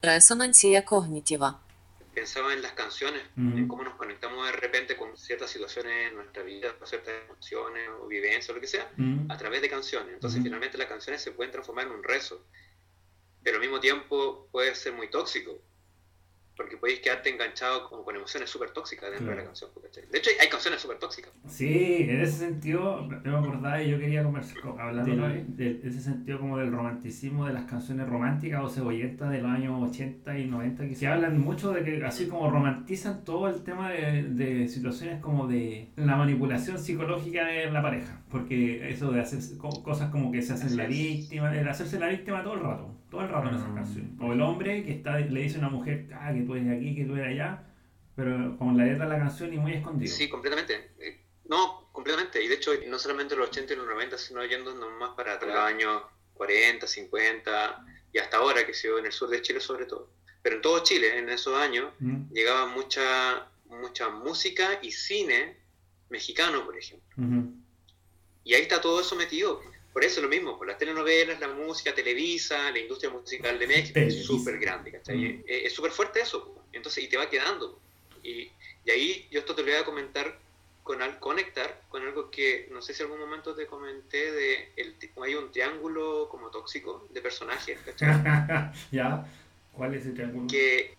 Resonancia cognitiva. Pensaba en las canciones, en cómo nos conectamos de repente con ciertas situaciones en nuestra vida, con ciertas emociones o vivencias o lo que sea, a través de canciones. Entonces, finalmente, las canciones se pueden transformar en un rezo, pero al mismo tiempo puede ser muy tóxico, porque podéis quedarte enganchado con, con emociones súper tóxicas dentro de la canción. ¿Cachai? De hecho, hay- canciones súper tóxicas. Sí, en ese sentido, me acordaba y yo quería conversar, co- hablando de, de ese sentido como del romanticismo de las canciones románticas o cebolletas de los años 80 y 90, que se hablan mucho de que así como romantizan todo el tema de, de situaciones como de la manipulación psicológica de la pareja, porque eso de hacer co- cosas como que se hacen Así la es. víctima, el hacerse la víctima todo el rato, todo el rato en esas Mm. canciones. O el hombre que está le dice a una mujer, ah, que tú eres aquí, que tú eres allá, pero con la letra de la canción y muy escondido. Sí, completamente. Eh, No, completamente. Y de hecho, no solamente los 80 y los 90, sino yendo más para atrás, los años 40, 50 y hasta ahora, que se en el sur de Chile sobre todo. Pero en todo Chile, en esos años, Mm, llegaba mucha, mucha música y cine mexicano, por ejemplo. Y ahí está todo eso metido. Por eso lo mismo, por las telenovelas, la música, Televisa, la industria musical de México, Televisa. es súper grande, ¿cachai? Mm. Es- Es súper fuerte eso. Entonces, y te va quedando. Y, y ahí yo esto te lo voy a comentar, con al, conectar con algo que no sé si en algún momento te comenté de, el, hay un triángulo como tóxico de personajes, ¿cachai? ya, ¿cuál es el triángulo? que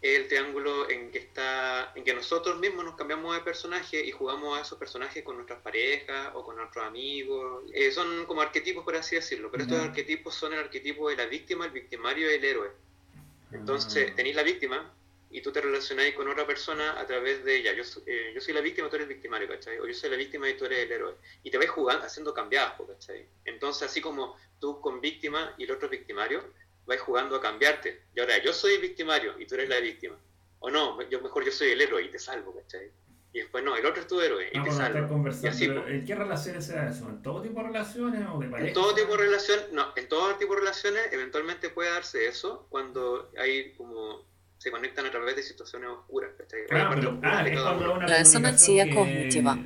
es el triángulo en que está en que nosotros mismos nos cambiamos de personaje y jugamos a esos personajes con nuestras parejas o con nuestros amigos Eh, son como arquetipos por así decirlo pero estos arquetipos son el arquetipo de la víctima el victimario y el héroe entonces Ah. tenéis la víctima y tú te relacionáis con otra persona a través de ella yo, eh, yo soy la víctima tú eres el victimario ¿cachai? o yo soy la víctima y tú eres el héroe y te vais jugando haciendo cambiadas ¿cachai? entonces así como tú con víctima y el otro victimario vais jugando a cambiarte. Y ahora yo soy el victimario y tú eres la víctima. O no, yo mejor yo soy el héroe y te salvo, ¿cachai? Y después no, el otro es tu héroe y Ah, te salvo. Y así. ¿en qué relaciones se da eso? ¿En todo tipo de relaciones o de pareja? En todo tipo de relación, no, en todo tipo de relaciones eventualmente puede darse eso cuando hay como se conectan a través de situaciones oscuras, ¿cachai? Ah, La parte pero, oscura ah, de es una Resonancia que cognitiva.